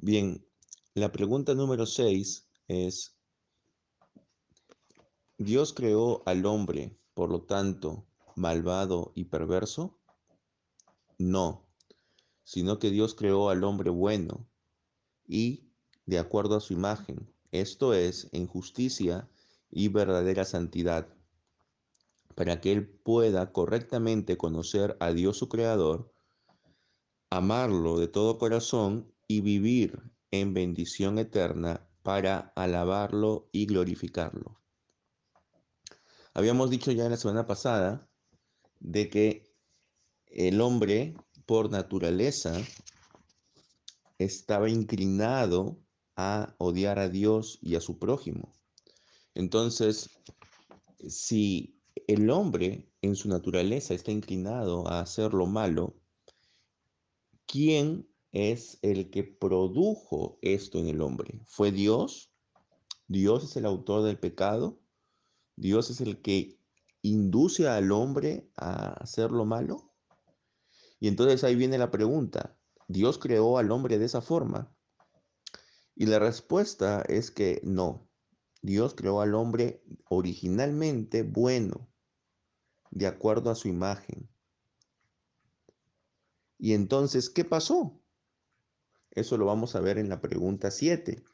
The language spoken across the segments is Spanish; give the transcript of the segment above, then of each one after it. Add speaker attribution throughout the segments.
Speaker 1: Bien, la pregunta número 6 es, ¿Dios creó al hombre, por lo tanto, malvado y perverso? No, sino que Dios creó al hombre bueno y de acuerdo a su imagen, esto es, en justicia y verdadera santidad, para que él pueda correctamente conocer a Dios su Creador, amarlo de todo corazón y vivir en bendición eterna para alabarlo y glorificarlo. Habíamos dicho ya en la semana pasada de que el hombre por naturaleza estaba inclinado a odiar a Dios y a su prójimo. Entonces, si el hombre en su naturaleza está inclinado a hacer lo malo, ¿quién es el que produjo esto en el hombre? ¿Fue Dios? ¿Dios es el autor del pecado? ¿Dios es el que induce al hombre a hacer lo malo? Y entonces ahí viene la pregunta, ¿Dios creó al hombre de esa forma? Y la respuesta es que no. Dios creó al hombre originalmente bueno, de acuerdo a su imagen. Y entonces, ¿qué pasó? Eso lo vamos a ver en la pregunta 7.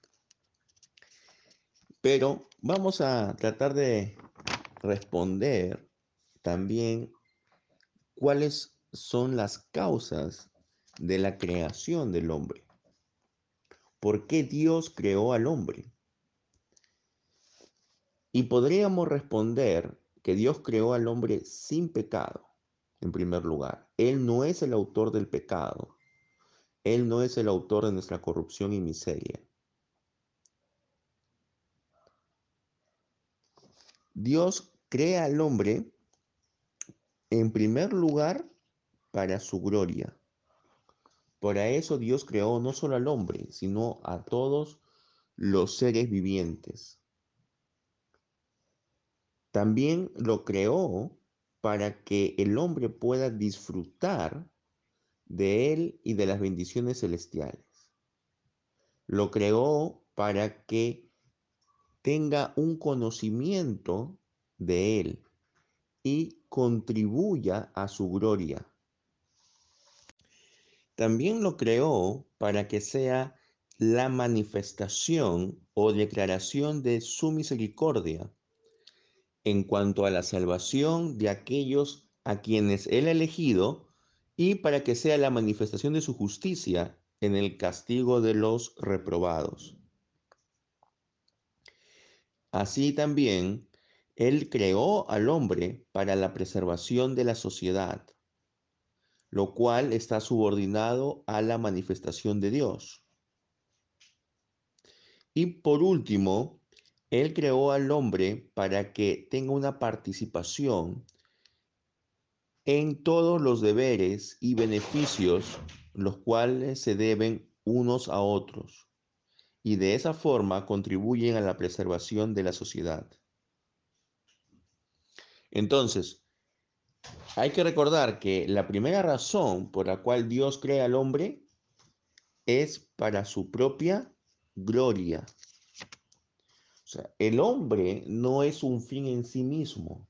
Speaker 1: Pero vamos a tratar de responder también cuáles son las causas de la creación del hombre. ¿Por qué Dios creó al hombre? Y podríamos responder que Dios creó al hombre sin pecado, en primer lugar. Él no es el autor del pecado. Él no es el autor de nuestra corrupción y miseria. Dios crea al hombre en primer lugar para su gloria. Para eso Dios creó no solo al hombre, sino a todos los seres vivientes. También lo creó para que el hombre pueda disfrutar de Él y de las bendiciones celestiales. Lo creó para que tenga un conocimiento de Él y contribuya a su gloria. También lo creó para que sea la manifestación o declaración de su misericordia en cuanto a la salvación de aquellos a quienes Él ha elegido y para que sea la manifestación de su justicia en el castigo de los reprobados. Así también, Él creó al hombre para la preservación de la sociedad, lo cual está subordinado a la manifestación de Dios. Y por último, Él creó al hombre para que tenga una participación en todos los deberes y beneficios los cuales se deben unos a otros y de esa forma contribuyen a la preservación de la sociedad. Entonces, hay que recordar que la primera razón por la cual Dios crea al hombre es para su propia gloria. O sea, el hombre no es un fin en sí mismo.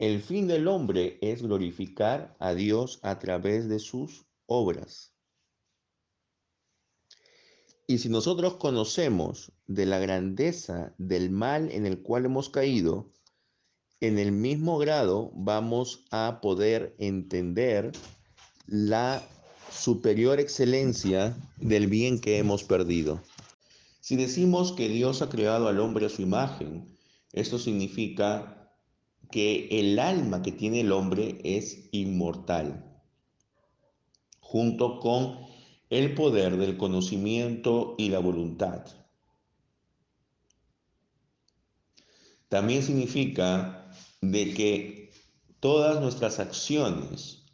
Speaker 1: El fin del hombre es glorificar a Dios a través de sus obras. Y si nosotros conocemos de la grandeza del mal en el cual hemos caído, en el mismo grado vamos a poder entender la superior excelencia del bien que hemos perdido. Si decimos que Dios ha creado al hombre a su imagen, esto significa que el alma que tiene el hombre es inmortal, junto con el poder del conocimiento y la voluntad. También significa de que todas nuestras acciones,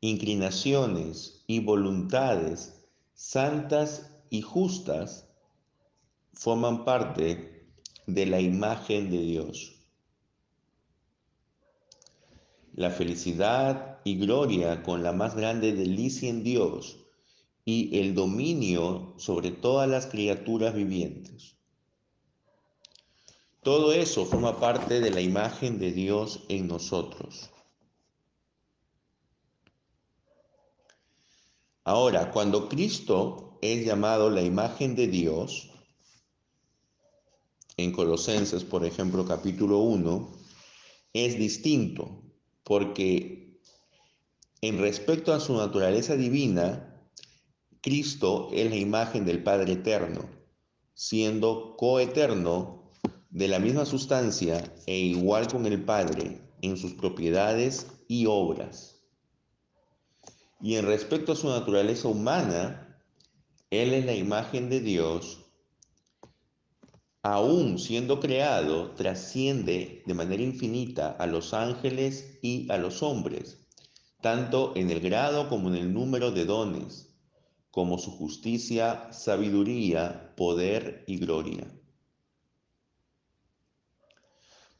Speaker 1: inclinaciones y voluntades santas y justas forman parte de la imagen de Dios. La felicidad y gloria con la más grande delicia en Dios y el dominio sobre todas las criaturas vivientes. Todo eso forma parte de la imagen de Dios en nosotros. Ahora, cuando Cristo es llamado la imagen de Dios, en Colosenses, por ejemplo, capítulo 1, es distinto, porque en respecto a su naturaleza divina, Cristo es la imagen del Padre Eterno, siendo coeterno de la misma sustancia e igual con el Padre en sus propiedades y obras. Y en respecto a su naturaleza humana, Él es la imagen de Dios, aún siendo creado, trasciende de manera infinita a los ángeles y a los hombres, tanto en el grado como en el número de dones, como su justicia, sabiduría, poder y gloria.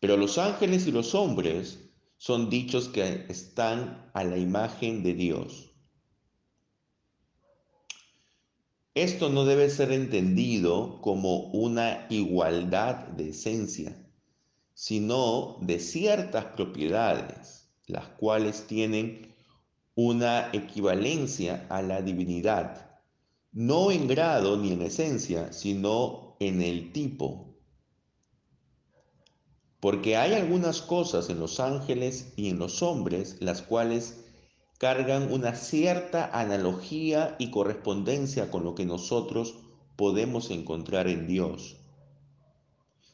Speaker 1: Pero los ángeles y los hombres son dichos que están a la imagen de Dios. Esto no debe ser entendido como una igualdad de esencia, sino de ciertas propiedades, las cuales tienen una equivalencia a la divinidad, no en grado ni en esencia, sino en el tipo. Porque hay algunas cosas en los ángeles y en los hombres las cuales cargan una cierta analogía y correspondencia con lo que nosotros podemos encontrar en Dios,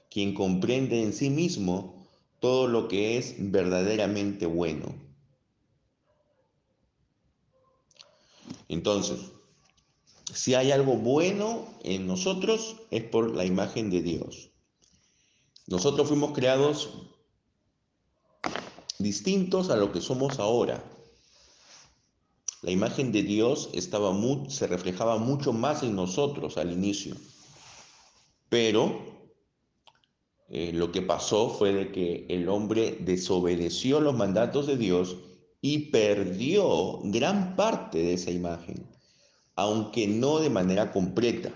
Speaker 1: quien comprende en sí mismo todo lo que es verdaderamente bueno. Entonces, si hay algo bueno en nosotros es por la imagen de Dios. Nosotros fuimos creados distintos a lo que somos ahora. La imagen de Dios estaba se reflejaba mucho más en nosotros al inicio. Pero eh, lo que pasó fue de que el hombre desobedeció los mandatos de Dios y perdió gran parte de esa imagen, aunque no de manera completa.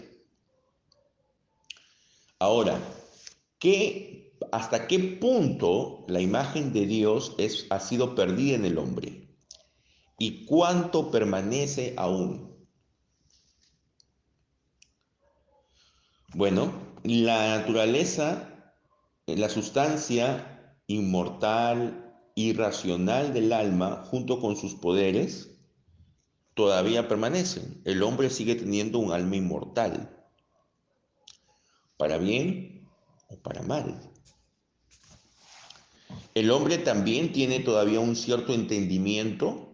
Speaker 1: Ahora, ¿qué, ¿hasta qué punto la imagen de Dios ha sido perdida en el hombre? Y cuánto permanece aún. Bueno, la naturaleza, la sustancia inmortal, irracional del alma, junto con sus poderes, todavía permanecen. El hombre sigue teniendo un alma inmortal, para bien o para mal. El hombre también tiene todavía un cierto entendimiento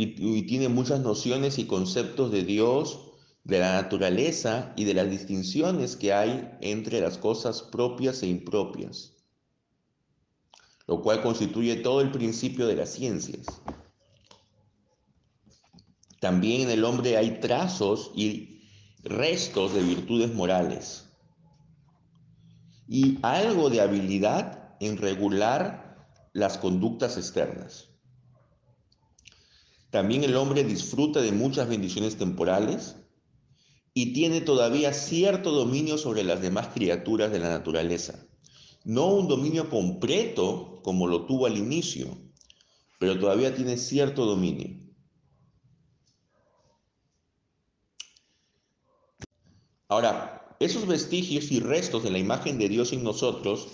Speaker 1: y, tiene muchas nociones y conceptos de Dios, de la naturaleza y de las distinciones que hay entre las cosas propias e impropias, lo cual constituye todo el principio de las ciencias. También en el hombre hay trazos y restos de virtudes morales y algo de habilidad en regular las conductas externas. También el hombre disfruta de muchas bendiciones temporales y tiene todavía cierto dominio sobre las demás criaturas de la naturaleza. No un dominio completo como lo tuvo al inicio, pero todavía tiene cierto dominio. Ahora, esos vestigios y restos de la imagen de Dios en nosotros,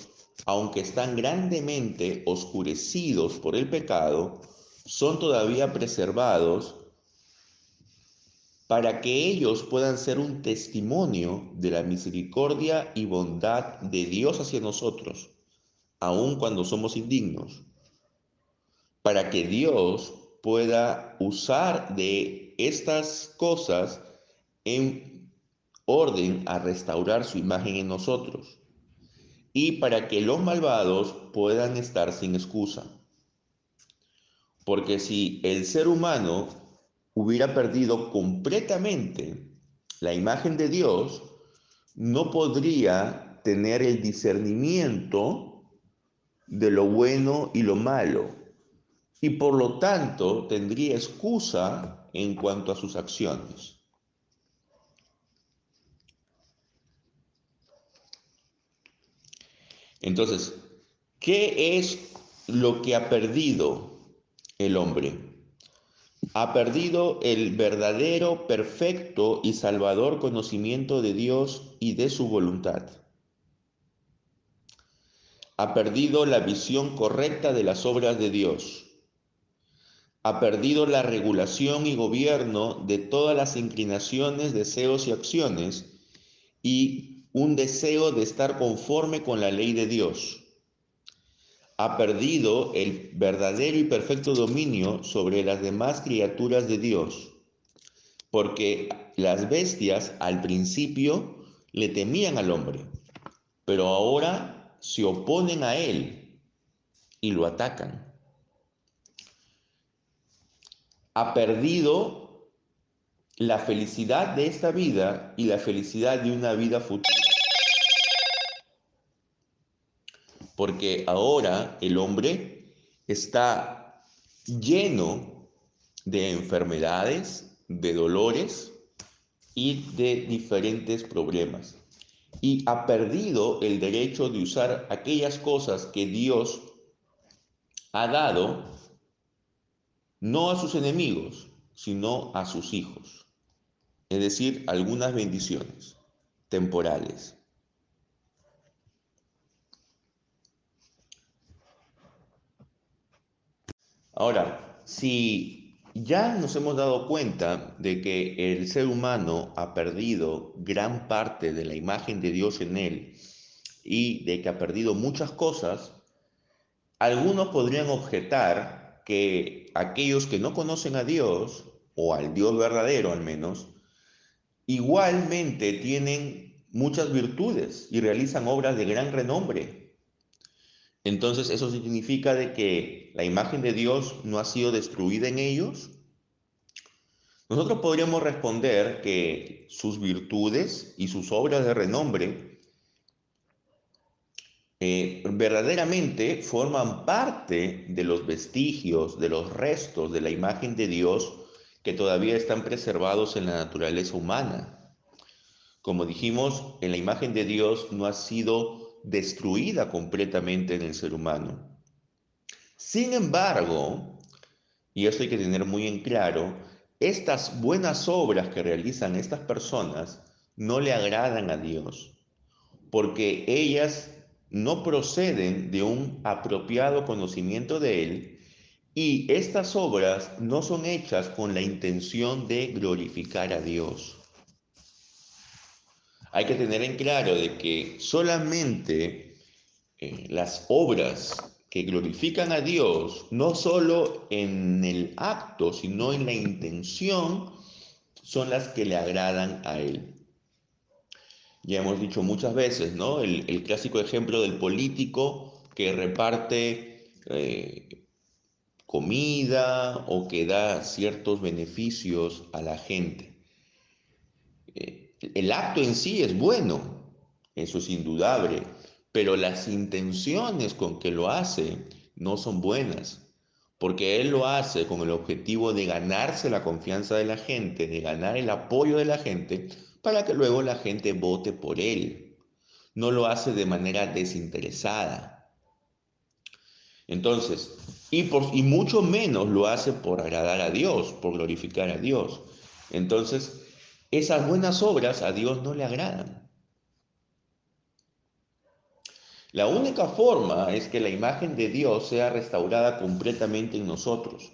Speaker 1: aunque están grandemente oscurecidos por el pecado, son todavía preservados para que ellos puedan ser un testimonio de la misericordia y bondad de Dios hacia nosotros, aun cuando somos indignos, para que Dios pueda usar de estas cosas en orden a restaurar su imagen en nosotros y para que los malvados puedan estar sin excusa. Porque si el ser humano hubiera perdido completamente la imagen de Dios, no podría tener el discernimiento de lo bueno y lo malo. Y por lo tanto tendría excusa en cuanto a sus acciones. Entonces, ¿qué es lo que ha perdido el hombre? Ha perdido el verdadero, perfecto y salvador conocimiento de Dios y de su voluntad. Ha perdido la visión correcta de las obras de Dios. Ha perdido la regulación y gobierno de todas las inclinaciones, deseos y acciones y un deseo de estar conforme con la ley de Dios ha perdido el verdadero y perfecto dominio sobre las demás criaturas de Dios, porque las bestias al principio le temían al hombre, pero ahora se oponen a él y lo atacan. Ha perdido la felicidad de esta vida y la felicidad de una vida futura. Porque ahora el hombre está lleno de enfermedades, de dolores y de diferentes problemas. Y ha perdido el derecho de usar aquellas cosas que Dios ha dado no a sus enemigos, sino a sus hijos. Es decir, algunas bendiciones temporales. Ahora, si ya nos hemos dado cuenta de que el ser humano ha perdido gran parte de la imagen de Dios en él y de que ha perdido muchas cosas, algunos podrían objetar que aquellos que no conocen a Dios, o al Dios verdadero al menos, igualmente tienen muchas virtudes y realizan obras de gran renombre. Entonces eso significa de que la imagen de Dios no ha sido destruida en ellos. Nosotros podríamos responder que sus virtudes y sus obras de renombre eh, verdaderamente forman parte de los vestigios, de los restos de la imagen de Dios que todavía están preservados en la naturaleza humana. Como dijimos, en la imagen de Dios no ha sido destruida completamente en el ser humano. Sin embargo, y esto hay que tener muy en claro, estas buenas obras que realizan estas personas no le agradan a Dios, porque ellas no proceden de un apropiado conocimiento de Él y estas obras no son hechas con la intención de glorificar a Dios. Hay que tener en claro de que solamente eh, las obras que glorifican a Dios, no solo en el acto, sino en la intención, son las que le agradan a Él. Ya hemos dicho muchas veces, ¿no? El, clásico ejemplo del político que reparte eh, comida o que da ciertos beneficios a la gente. Eh, el acto en sí es bueno, eso es indudable, pero las intenciones con que lo hace no son buenas, porque él lo hace con el objetivo de ganarse la confianza de la gente, de ganar el apoyo de la gente, para que luego la gente vote por él. No lo hace de manera desinteresada. Entonces, y, por, y mucho menos lo hace por agradar a Dios, por glorificar a Dios. Entonces, esas buenas obras a Dios no le agradan. La única forma es que la imagen de Dios sea restaurada completamente en nosotros.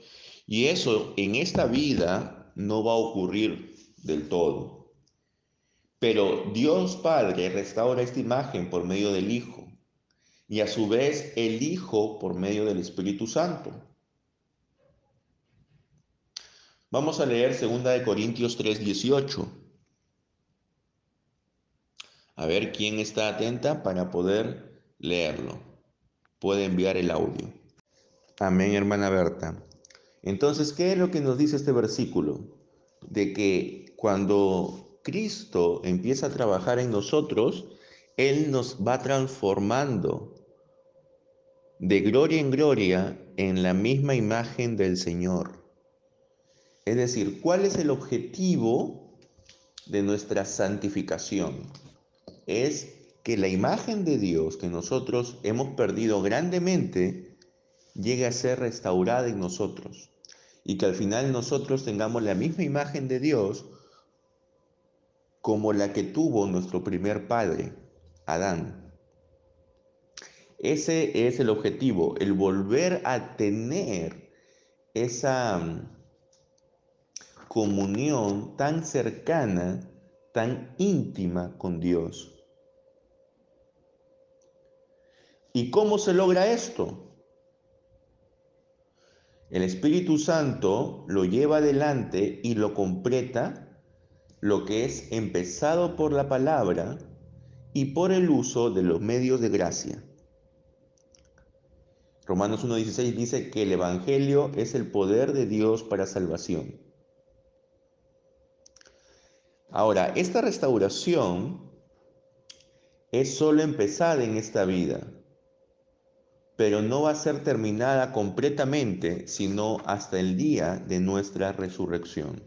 Speaker 1: Y eso en esta vida no va a ocurrir del todo. Pero Dios Padre restaura esta imagen por medio del Hijo. Y a su vez el Hijo por medio del Espíritu Santo. Vamos a leer 2 de Corintios 3:18. A ver quién está atenta para poder leerlo. Puede enviar el audio. Amén, hermana Berta. Entonces, ¿qué es lo que nos dice este versículo? De que cuando Cristo empieza a trabajar en nosotros, Él nos va transformando de gloria en gloria en la misma imagen del Señor. Es decir, ¿cuál es el objetivo de nuestra santificación? Es que la imagen de Dios que nosotros hemos perdido grandemente llegue a ser restaurada en nosotros y que al final nosotros tengamos la misma imagen de Dios como la que tuvo nuestro primer padre, Adán. Ese es el objetivo, el volver a tener esa mm, comunión tan cercana, tan íntima con Dios. ¿Y cómo se logra esto? El Espíritu Santo lo lleva adelante y lo completa lo que es empezado por la palabra y por el uso de los medios de gracia. Romanos 1.16 dice que el Evangelio es el poder de Dios para salvación. Ahora, esta restauración es solo empezada en esta vida, pero no va a ser terminada completamente sino hasta el día de nuestra resurrección.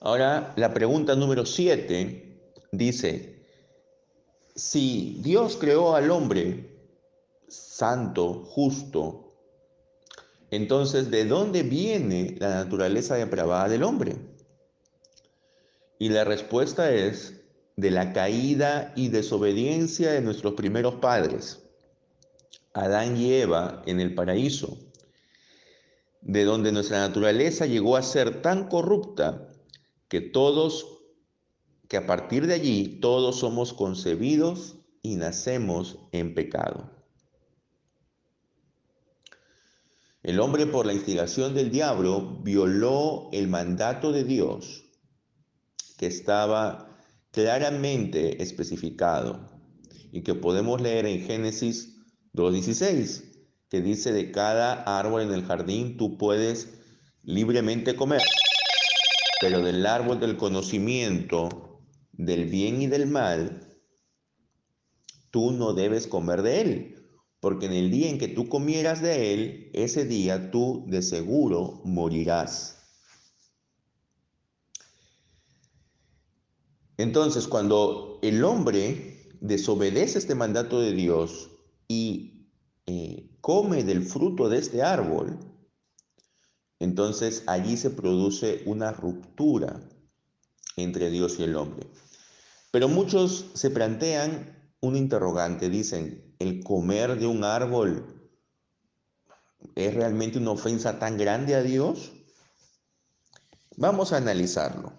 Speaker 1: Ahora, la pregunta número 7 dice, si Dios creó al hombre santo, justo, entonces, ¿de dónde viene la naturaleza depravada del hombre? Y la respuesta es de la caída y desobediencia de nuestros primeros padres, Adán y Eva en el paraíso, de donde nuestra naturaleza llegó a ser tan corrupta que todos, que a partir de allí todos somos concebidos y nacemos en pecado. El hombre por la instigación del diablo violó el mandato de Dios que estaba claramente especificado y que podemos leer en Génesis 2.16, que dice de cada árbol en el jardín tú puedes libremente comer pero del árbol del conocimiento del bien y del mal, tú no debes comer de él, porque en el día en que tú comieras de él, ese día tú de seguro morirás. Entonces, cuando el hombre desobedece este mandato de Dios y eh, come del fruto de este árbol, entonces allí se produce una ruptura entre Dios y el hombre. Pero muchos se plantean un interrogante, dicen, ¿el comer de un árbol es realmente una ofensa tan grande a Dios? Vamos a analizarlo.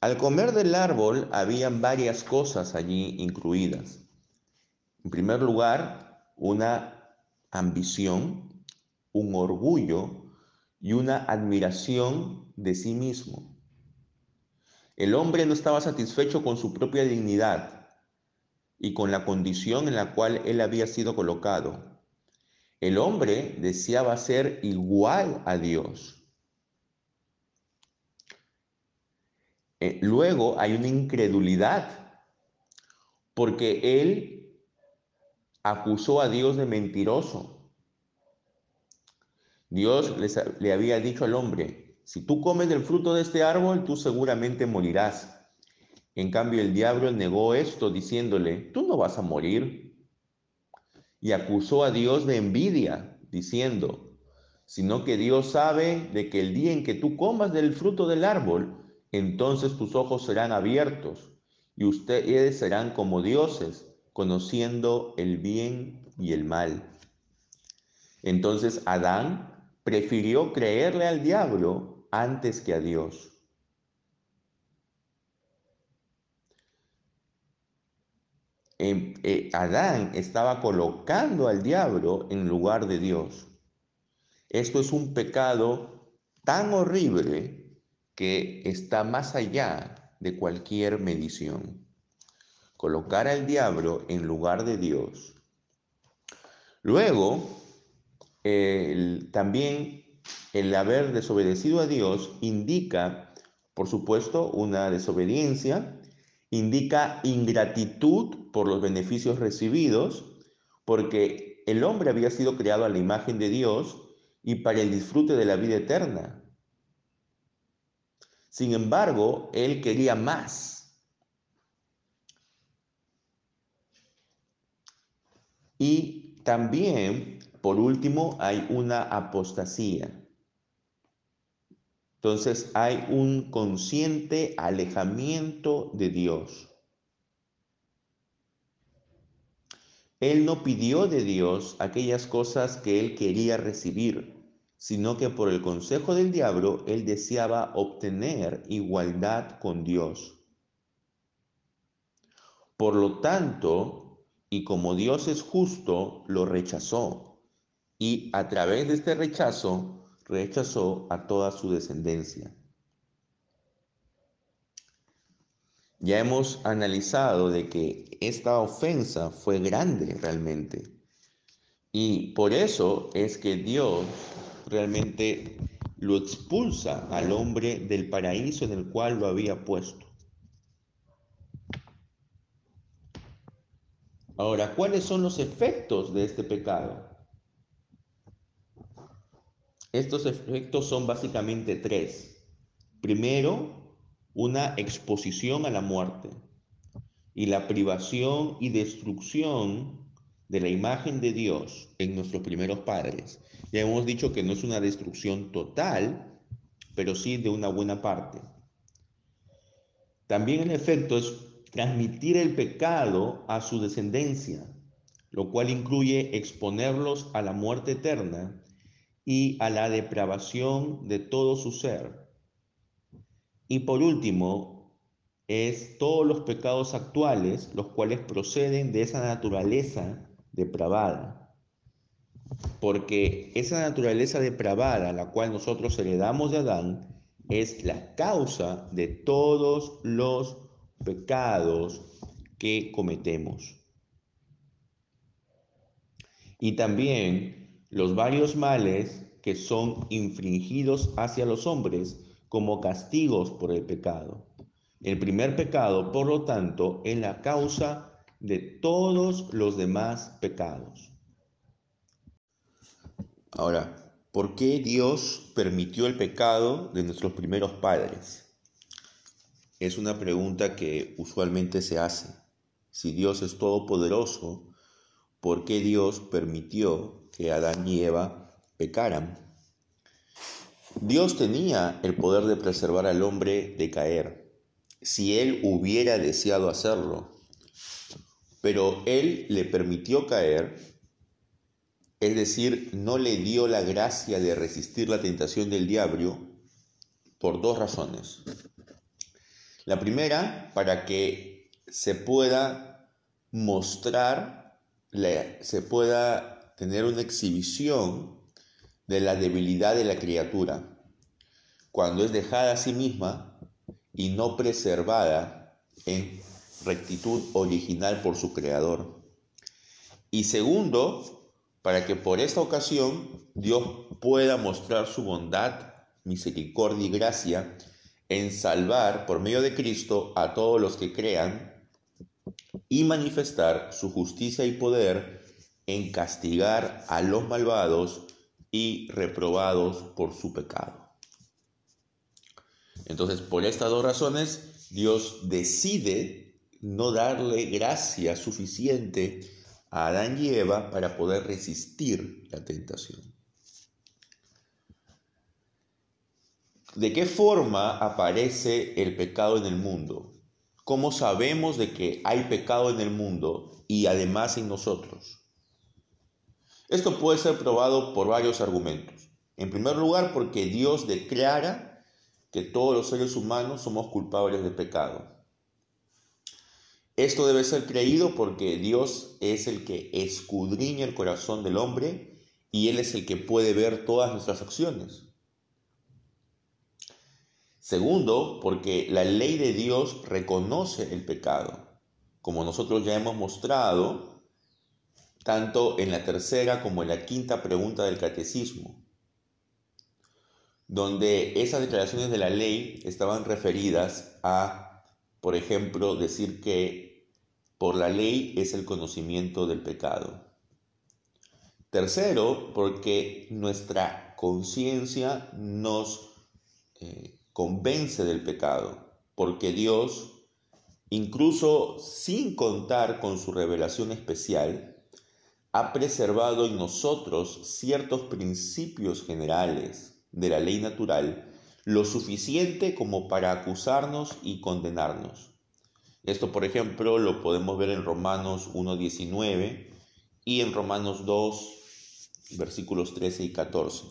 Speaker 1: Al comer del árbol habían varias cosas allí incluidas. En primer lugar, una ambición un orgullo y una admiración de sí mismo. El hombre no estaba satisfecho con su propia dignidad y con la condición en la cual él había sido colocado. El hombre deseaba ser igual a Dios. Eh, luego hay una incredulidad, porque él acusó a Dios de mentiroso. Dios le había dicho al hombre, si tú comes del fruto de este árbol, tú seguramente morirás. En cambio, el diablo negó esto diciéndole, tú no vas a morir. Y acusó a Dios de envidia, diciendo, sino que Dios sabe de que el día en que tú comas del fruto del árbol, entonces tus ojos serán abiertos y ustedes serán como dioses, conociendo el bien y el mal. Entonces Adán prefirió creerle al diablo antes que a Dios. Eh, Adán estaba colocando al diablo en lugar de Dios. Esto es un pecado tan horrible que está más allá de cualquier medición. Colocar al diablo en lugar de Dios. Luego, también el haber desobedecido a Dios indica, por supuesto, una desobediencia, indica ingratitud por los beneficios recibidos, porque el hombre había sido creado a la imagen de Dios y para el disfrute de la vida eterna. Sin embargo, él quería más. Y también, por último, hay una apostasía. Entonces hay un consciente alejamiento de Dios. Él no pidió de Dios aquellas cosas que él quería recibir, sino que por el consejo del diablo él deseaba obtener igualdad con Dios. Por lo tanto, y como Dios es justo, lo rechazó. Y a través de este rechazo, rechazó a toda su descendencia. Ya hemos analizado de que esta ofensa fue grande realmente. Y por eso es que Dios realmente lo expulsa al hombre del paraíso en el cual lo había puesto. Ahora, ¿cuáles son los efectos de este pecado? Estos efectos son básicamente tres. Primero, una exposición a la muerte y la privación y destrucción de la imagen de Dios en nuestros primeros padres. Ya hemos dicho que no es una destrucción total, pero sí de una buena parte. También el efecto es transmitir el pecado a su descendencia, lo cual incluye exponerlos a la muerte eterna y a la depravación de todo su ser y por último, es todos los pecados actuales, los cuales proceden de esa naturaleza depravada. Porque esa naturaleza depravada, la cual nosotros heredamos de Adán, es la causa de todos los pecados que cometemos. Y también los varios males que son infringidos hacia los hombres como castigos por el pecado. El primer pecado, por lo tanto, es la causa de todos los demás pecados. Ahora, ¿por qué Dios permitió el pecado de nuestros primeros padres? Es una pregunta que usualmente se hace. Si Dios es todopoderoso, ¿por qué Dios permitió que Adán y Eva pecaran? Dios tenía el poder de preservar al hombre de caer, si él hubiera deseado hacerlo, pero él le permitió caer, es decir, no le dio la gracia de resistir la tentación del diablo por dos razones. La primera, para que se pueda mostrar, se pueda tener una exhibición de la debilidad de la criatura, cuando es dejada a sí misma y no preservada en rectitud original por su creador. Y segundo, para que por esta ocasión Dios pueda mostrar su bondad, misericordia y gracia en salvar por medio de Cristo a todos los que crean y manifestar su justicia y poder en castigar a los malvados y reprobados por su pecado. Entonces, por estas dos razones, Dios decide no darle gracia suficiente a Adán y Eva para poder resistir la tentación. ¿De qué forma aparece el pecado en el mundo? ¿Cómo sabemos de que hay pecado en el mundo y además en nosotros? Esto puede ser probado por varios argumentos. En primer lugar, porque Dios declara que todos los seres humanos somos culpables de pecado. Esto debe ser creído porque Dios es el que escudriña el corazón del hombre y Él es el que puede ver todas nuestras acciones. Segundo, porque la ley de Dios reconoce el pecado. Como nosotros ya hemos mostrado, tanto en la tercera como en la quinta pregunta del catecismo, donde esas declaraciones de la ley estaban referidas a, por ejemplo, decir que por la ley es el conocimiento del pecado. Tercero, porque nuestra conciencia nos eh, convence del pecado, porque Dios, incluso sin contar con su revelación especial, ha preservado en nosotros ciertos principios generales de la ley natural, lo suficiente como para acusarnos y condenarnos. Esto, por ejemplo, lo podemos ver en Romanos 1.19 y en Romanos 2, versículos 13 y 14.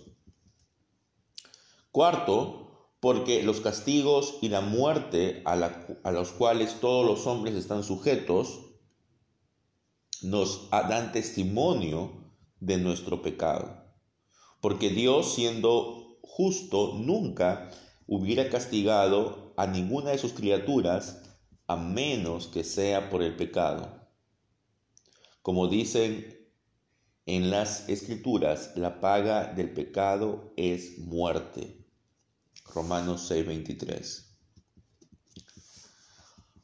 Speaker 1: Cuarto, porque los castigos y la muerte a, a los cuales todos los hombres están sujetos nos dan testimonio de nuestro pecado. Porque Dios, siendo justo, nunca hubiera castigado a ninguna de sus criaturas a menos que sea por el pecado. Como dicen en las escrituras, la paga del pecado es muerte. Romanos 6:23.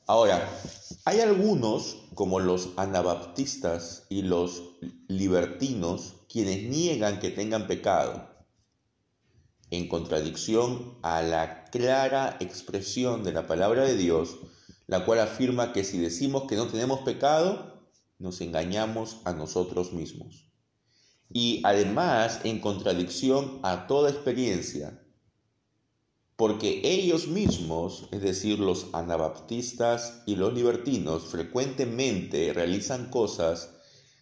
Speaker 1: Ahora, hay algunos, como los anabaptistas y los libertinos, quienes niegan que tengan pecado, en contradicción a la clara expresión de la palabra de Dios, la cual afirma que si decimos que no tenemos pecado, nos engañamos a nosotros mismos. Y además en contradicción a toda experiencia, porque ellos mismos, es decir, los anabaptistas y los libertinos, frecuentemente realizan cosas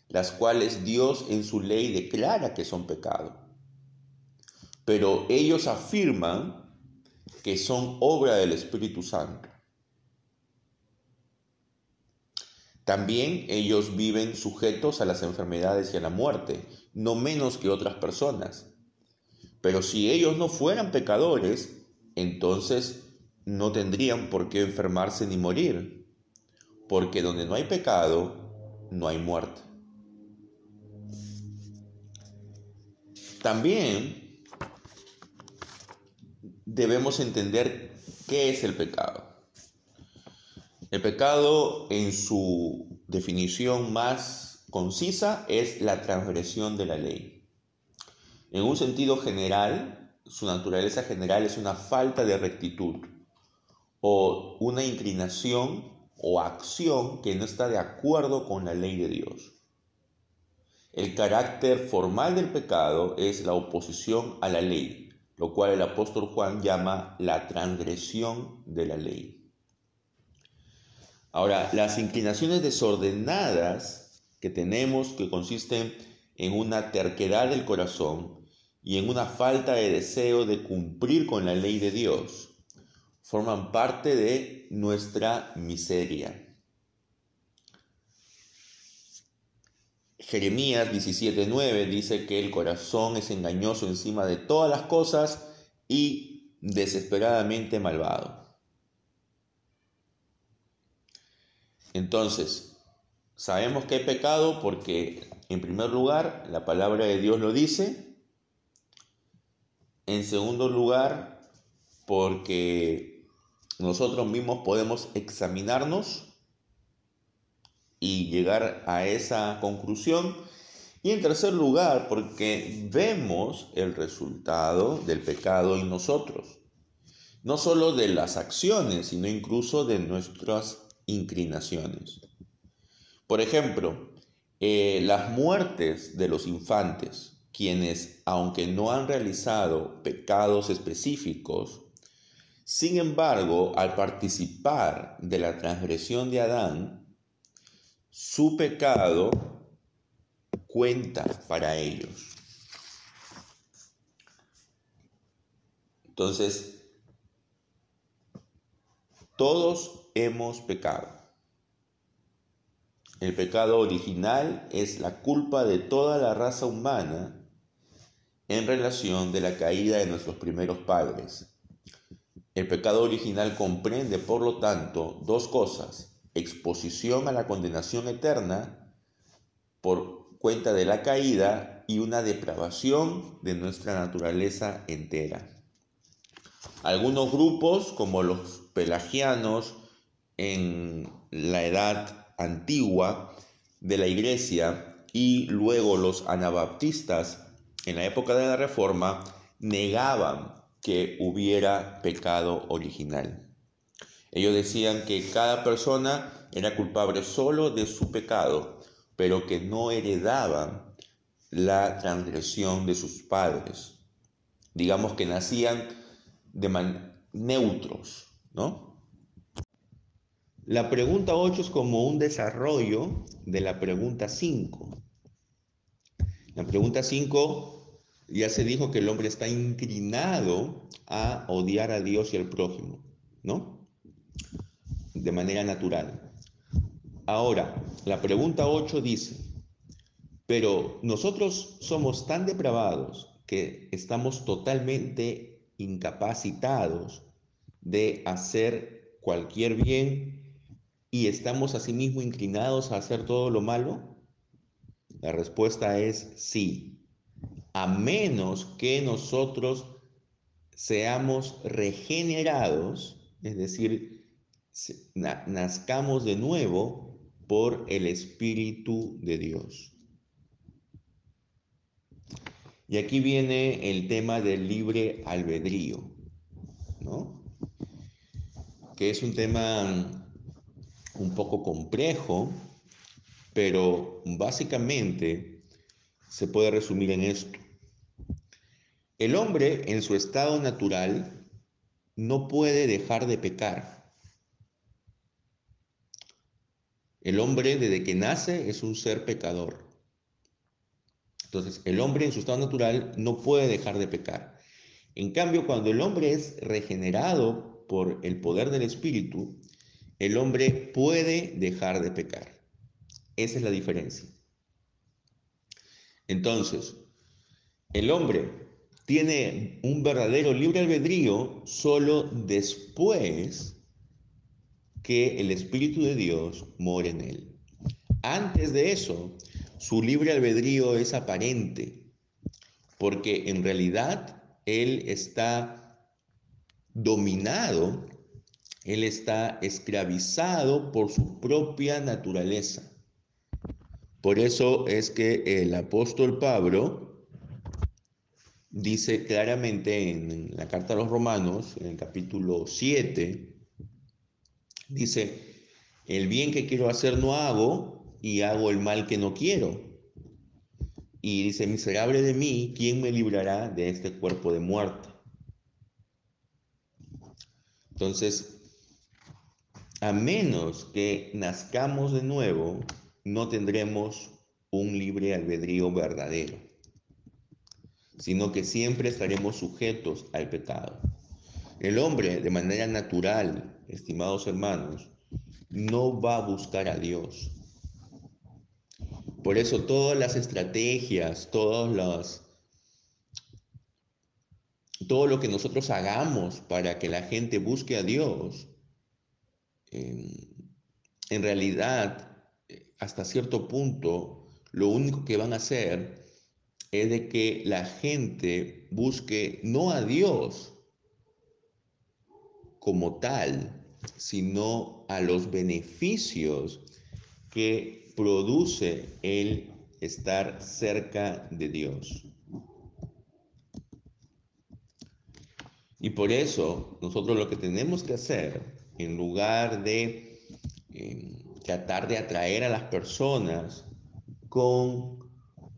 Speaker 1: las cuales Dios en su ley declara que son pecado. Pero ellos afirman que son obra del Espíritu Santo. También ellos viven sujetos a las enfermedades y a la muerte, no menos que otras personas. Pero si ellos no fueran pecadores, entonces no tendrían por qué enfermarse ni morir, porque donde no hay pecado, no hay muerte. También debemos entender qué es el pecado. El pecado en su definición más concisa es la transgresión de la ley. En un sentido general, su naturaleza general es una falta de rectitud o una inclinación o acción que no está de acuerdo con la ley de Dios. El carácter formal del pecado es la oposición a la ley, lo cual el apóstol Juan llama la transgresión de la ley. Ahora, las inclinaciones desordenadas que tenemos, que consisten en una terquedad del corazón y en una falta de deseo de cumplir con la ley de Dios, forman parte de nuestra miseria. Jeremías 17:9 dice que el corazón es engañoso encima de todas las cosas y desesperadamente malvado. Entonces, sabemos que hay pecado porque, en primer lugar, la palabra de Dios lo dice. En segundo lugar, porque nosotros mismos podemos examinarnos y llegar a esa conclusión. Y en tercer lugar, porque vemos el resultado del pecado en nosotros. No solo de las acciones, sino incluso de nuestras inclinaciones. Por ejemplo, eh, las muertes de los infantes, quienes, aunque no han realizado pecados específicos, sin embargo, al participar de la transgresión de Adán, su pecado cuenta para ellos. Entonces, todos hemos pecado. El pecado original es la culpa de toda la raza humana en relación de la caída de nuestros primeros padres. El pecado original comprende, por lo tanto, dos cosas. Exposición a la condenación eterna por cuenta de la caída y una depravación de nuestra naturaleza entera. Algunos grupos, como los pelagianos en la edad antigua de la iglesia y luego los anabaptistas en la época de la Reforma negaban que hubiera pecado original. Ellos decían que cada persona era culpable solo de su pecado, pero que no heredaban la transgresión de sus padres. Digamos que nacían de neutros, ¿no? La pregunta 8 es como un desarrollo de la pregunta 5. La pregunta 5 ya se dijo que el hombre está inclinado a odiar a Dios y al prójimo, ¿no? De manera natural. Ahora, la pregunta 8 dice, pero nosotros somos tan depravados que estamos totalmente incapacitados de hacer cualquier bien y estamos asimismo inclinados a hacer todo lo malo? La respuesta es sí, a menos que nosotros seamos regenerados, es decir, nazcamos de nuevo por el Espíritu de Dios. Y aquí viene el tema del libre albedrío, ¿no? Que es un tema un poco complejo, pero básicamente se puede resumir en esto. El hombre en su estado natural no puede dejar de pecar. El hombre desde que nace es un ser pecador. Entonces, el hombre en su estado natural no puede dejar de pecar. En cambio, cuando el hombre es regenerado por el poder del Espíritu, el hombre puede dejar de pecar. Esa es la diferencia. Entonces, el hombre tiene un verdadero libre albedrío solo después que el Espíritu de Dios more en él. Antes de eso, su libre albedrío es aparente, porque en realidad él está dominado él está esclavizado por su propia naturaleza. Por eso es que el apóstol Pablo dice claramente en la carta a los romanos, en el capítulo 7, dice, el bien que quiero hacer no hago y hago el mal que no quiero. Y dice, miserable de mí, ¿quién me librará de este cuerpo de muerte? Entonces, a menos que nazcamos de nuevo, no tendremos un libre albedrío verdadero, sino que siempre estaremos sujetos al pecado. El hombre, de manera natural, estimados hermanos, no va a buscar a Dios. Por eso todas las estrategias, todas las todo lo que nosotros hagamos para que la gente busque a Dios en realidad, hasta cierto punto, lo único que van a hacer es de que la gente busque no a Dios como tal, sino a los beneficios que produce el estar cerca de Dios. Y por eso nosotros lo que tenemos que hacer en lugar de eh, tratar de atraer a las personas con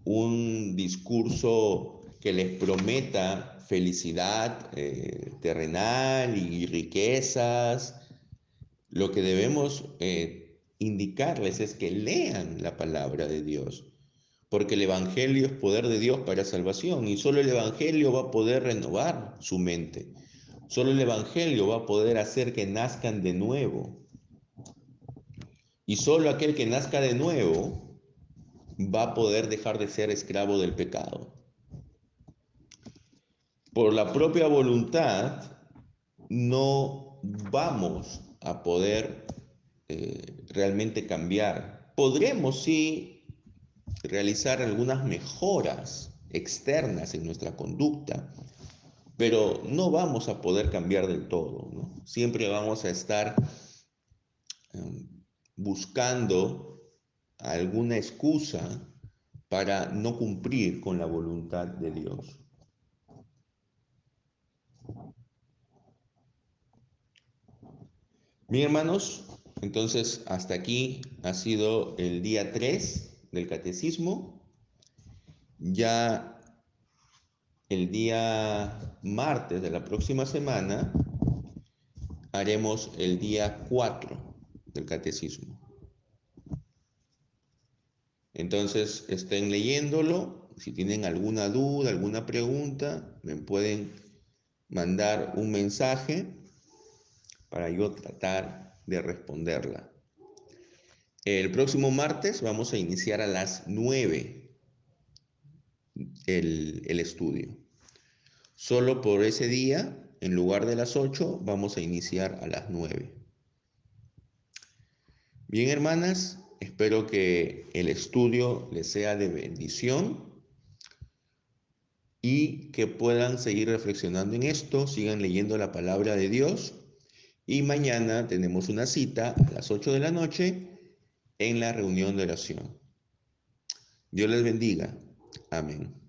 Speaker 1: un discurso que les prometa felicidad eh, terrenal y riquezas, lo que debemos eh, indicarles es que lean la palabra de Dios, porque el Evangelio es poder de Dios para salvación y solo el Evangelio va a poder renovar su mente. Solo el Evangelio va a poder hacer que nazcan de nuevo. Y solo aquel que nazca de nuevo va a poder dejar de ser esclavo del pecado. Por la propia voluntad no vamos a poder eh, realmente cambiar. Podremos sí realizar algunas mejoras externas en nuestra conducta, pero no vamos a poder cambiar del todo. Siempre vamos a estar em, buscando alguna excusa para no cumplir con la voluntad de Dios. Bien, hermanos, entonces hasta aquí ha sido el día 3 del catecismo. Ya el día martes de la próxima semana haremos el día 4 del catecismo. Entonces estén leyéndolo. Si tienen alguna duda, alguna pregunta, me pueden mandar un mensaje para yo tratar de responderla. El próximo martes vamos a iniciar a las 9 el, estudio. Solo por ese día, en lugar de las 8, vamos a iniciar a las 9. Bien, hermanas, espero que el estudio les sea de bendición y que puedan seguir reflexionando en esto, sigan leyendo la palabra de Dios y mañana tenemos una cita a las 8 de la noche en la reunión de oración. Dios les bendiga. Amén.